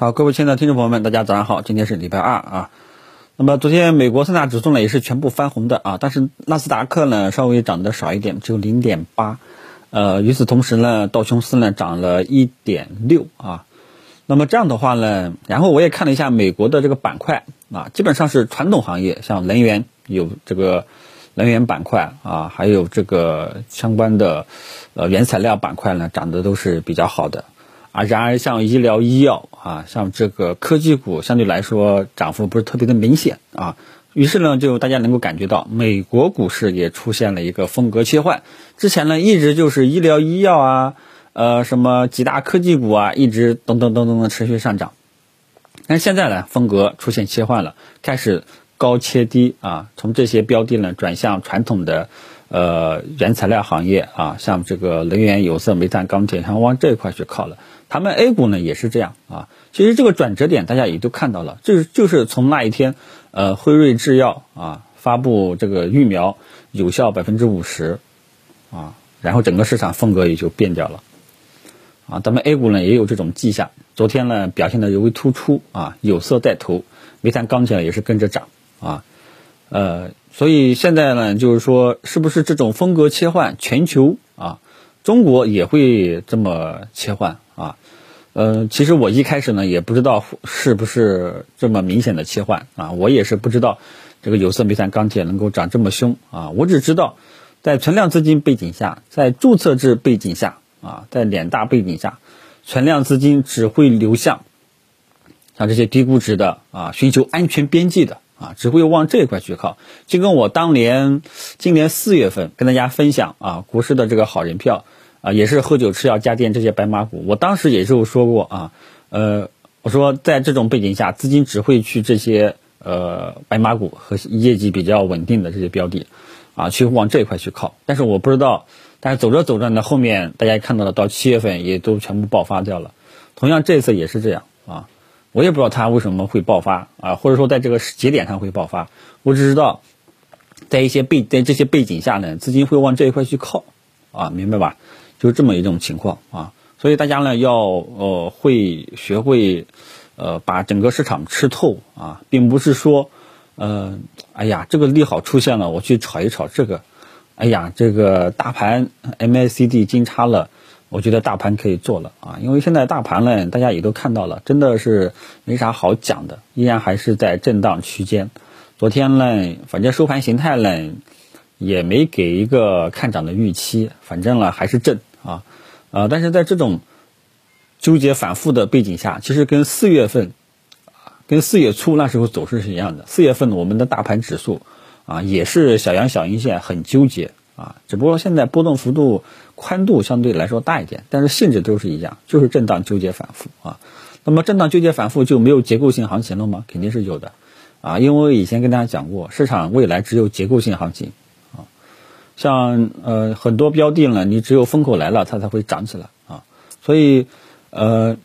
好，各位亲爱的听众朋友们，大家早上好，今天是礼拜二啊。那么昨天美国三大指数呢也是全部翻红的啊，但是纳斯达克呢稍微涨得少一点，只有零点八。呃，与此同时呢，道琼斯呢涨了一点六啊。那么这样的话呢，然后我也看了一下美国的这个板块啊，基本上是传统行业，像能源有这个能源板块啊，还有这个相关的呃原材料板块呢，涨得都是比较好的。啊，然而像医疗医药啊，像这个科技股相对来说涨幅不是特别的明显啊。于是呢，就大家能够感觉到美国股市也出现了一个风格切换。之前呢，一直就是医疗医药啊，呃，什么几大科技股啊，一直噔噔噔噔的持续上涨。但是现在呢，风格出现切换了，开始高切低啊，从这些标的呢转向传统的。呃，原材料行业啊，像这个能源、有色、煤炭、钢铁，像往这一块去靠了。他们 A 股呢也是这样啊。其实这个转折点大家也都看到了，就是就是从那一天，呃，辉瑞制药啊发布这个疫苗有效百分之五十，啊，然后整个市场风格也就变掉了，啊，咱们 A 股呢也有这种迹象。昨天呢表现的尤为突出啊，有色带头，煤炭、钢铁也是跟着涨啊，呃。所以现在呢，就是说，是不是这种风格切换，全球啊，中国也会这么切换啊？呃，其实我一开始呢，也不知道是不是这么明显的切换啊，我也是不知道这个有色、煤炭、钢铁能够涨这么凶啊。我只知道，在存量资金背景下，在注册制背景下啊，在脸大背景下，存量资金只会流向像这些低估值的啊，寻求安全边际的。啊，只会往这一块去靠，就跟我当年今年四月份跟大家分享啊，股市的这个好人票啊，也是喝酒吃药家电这些白马股，我当时也是说过啊，呃，我说在这种背景下，资金只会去这些呃白马股和业绩比较稳定的这些标的，啊，去往这一块去靠。但是我不知道，但是走着走着呢，后面大家看到了，到七月份也都全部爆发掉了。同样这次也是这样啊。我也不知道它为什么会爆发啊，或者说在这个节点上会爆发。我只知道，在一些背在这些背景下呢，资金会往这一块去靠啊，明白吧？就这么一种情况啊。所以大家呢要呃会学会呃把整个市场吃透啊，并不是说呃哎呀这个利好出现了，我去炒一炒这个，哎呀这个大盘 MACD 金叉了。我觉得大盘可以做了啊，因为现在大盘呢，大家也都看到了，真的是没啥好讲的，依然还是在震荡区间。昨天呢，反正收盘形态呢，也没给一个看涨的预期，反正呢还是震啊，呃，但是在这种纠结反复的背景下，其实跟四月份，跟四月初那时候走势是一样的。四月份我们的大盘指数啊，也是小阳小阴线，很纠结。啊，只不过现在波动幅度宽度相对来说大一点，但是性质都是一样，就是震荡纠结反复啊。那么震荡纠结反复就没有结构性行情了吗？肯定是有的啊，因为我以前跟大家讲过，市场未来只有结构性行情。像呃很多标的呢，你只有风口来了，它才会涨起来啊。所以呃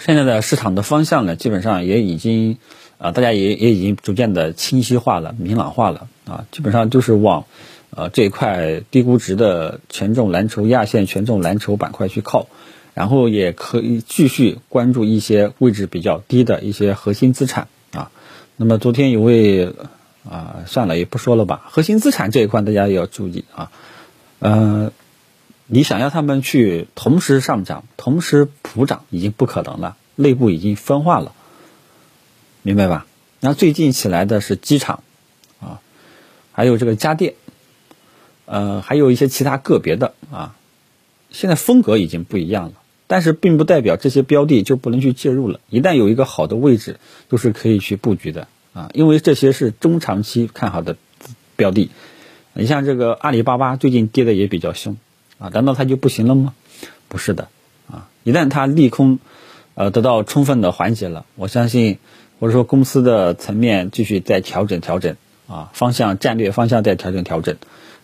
现在的市场的方向呢，基本上也已经啊，大家也也已经逐渐的清晰化了、明朗化了啊，基本上就是往。呃，这一块低估值的权重蓝筹、亚线权重蓝筹板块去靠，然后也可以继续关注一些位置比较低的一些核心资产啊。那么昨天有位啊，算了，也不说了吧。核心资产这一块大家也要注意啊。嗯，你想要他们去同时上涨、同时普涨，已经不可能了，内部已经分化了，明白吧？那最近起来的是机场啊，还有这个家电。呃，还有一些其他个别的啊，现在风格已经不一样了，但是并不代表这些标的就不能去介入了。一旦有一个好的位置，都是可以去布局的啊，因为这些是中长期看好的标的。你像这个阿里巴巴最近跌的也比较凶啊，难道它就不行了吗？不是的啊，一旦它利空呃得到充分的缓解了，我相信或者说公司的层面继续再调整调整啊，方向战略方向再调整调整。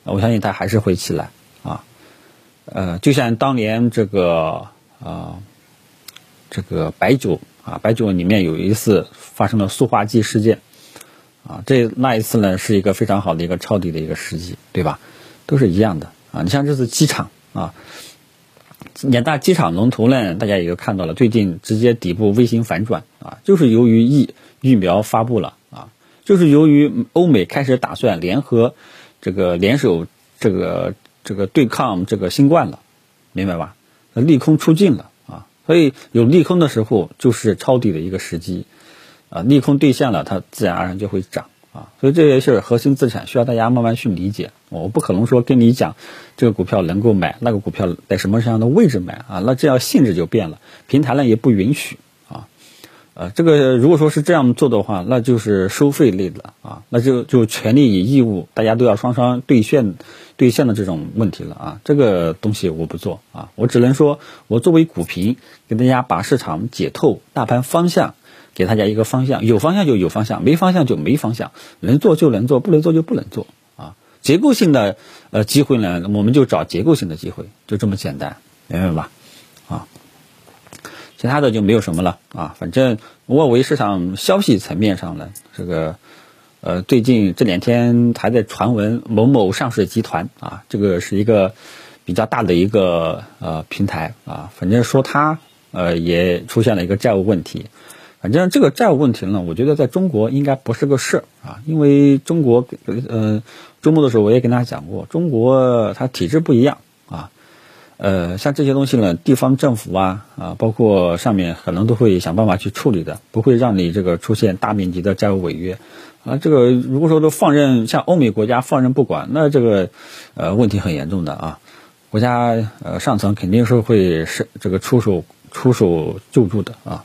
我相信它还是会起来啊，呃，就像当年这个啊，这个白酒啊，白酒里面有一次发生了塑化剂事件啊，这那一次呢是一个非常好的一个抄底的一个时机，对吧？都是一样的啊。你像这次机场啊，两大机场龙头呢，大家也都看到了，最近直接底部微型反转啊，就是由于疫疫苗发布了啊，就是由于欧美开始打算联合这个联手这个这个对抗这个新冠了，明白吧？利空出尽了，所以有利空的时候就是抄底的一个时机啊，利空兑现了，它自然而然就会涨。啊，所以这些事儿核心资产，需要大家慢慢去理解。我不可能说跟你讲这个股票能够买，那个股票在什么什么样的位置买啊？那这样性质就变了，平台呢也不允许。呃，这个如果说是这样做的话，那就是收费类的啊，那就就权利与义务大家都要双双兑现兑现的这种问题了啊。这个东西我不做啊，我只能说我作为股评，给大家把市场解透，大盘方向。给大家一个方向，有方向就有方向，没方向就没方向，能做就能做，不能做就不能做啊。结构性的呃机会呢，我们就找结构性的机会，就这么简单，明白吧？啊，其他的就没有什么了啊。反正外围市场消息层面上呢，这个呃最近这两天还在传闻某某上市集团啊，这个是一个比较大的一个呃平台啊，反正说它呃也出现了一个债务问题。反正这个债务问题呢，我觉得在中国应该不是个事儿啊，因为中国，呃，周末的时候我也跟大家讲过，中国它体制不一样，呃，像这些东西呢，地方政府啊啊，包括上面可能都会想办法去处理的，不会让你这个出现大面积的债务违约啊。这个如果说都放任，像欧美国家放任不管，那这个呃问题很严重的啊，国家呃上层肯定是会是这个出手出手救助的啊。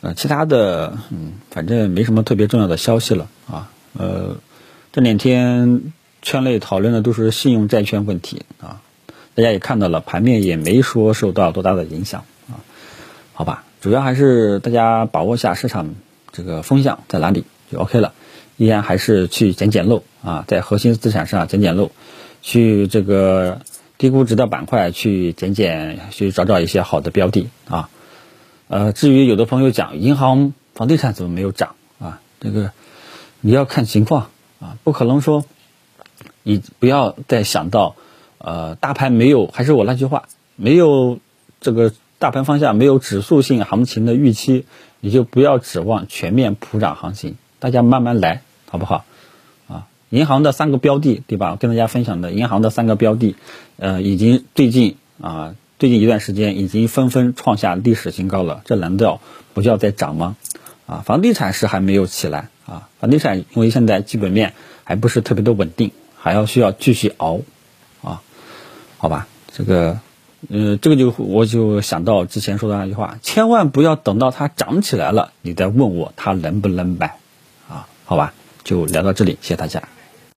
呃，其他的，嗯，反正没什么特别重要的消息了啊。呃，这两天圈内讨论的都是信用债券问题啊，大家也看到了，盘面也没说受到多大的影响啊。好吧，主要还是大家把握下市场这个风向在哪里就 OK 了，依然还是去捡捡漏啊，在核心资产上捡捡漏，去这个低估值的板块去捡捡，去找找一些好的标的啊。呃，至于有的朋友讲银行、房地产怎么没有涨啊？这个你要看情况啊，不可能说你不要再想到呃，大盘没有，还是我那句话，没有这个大盘方向没有指数性行情的预期，你就不要指望全面普涨行情。大家慢慢来，好不好？啊，银行的三个标的，对吧？跟大家分享的银行的三个标的，呃，已经最近啊。最近一段时间已经纷纷创下历史新高了，这难道不叫在涨吗？啊，房地产是还没有起来啊，房地产因为现在基本面还不是特别的稳定，还要需要继续熬，好吧，这个，呃，这个就我就想到之前说的那句话，千万不要等到它涨起来了，你再问我它能不能买，啊，好吧，就聊到这里，谢谢大家。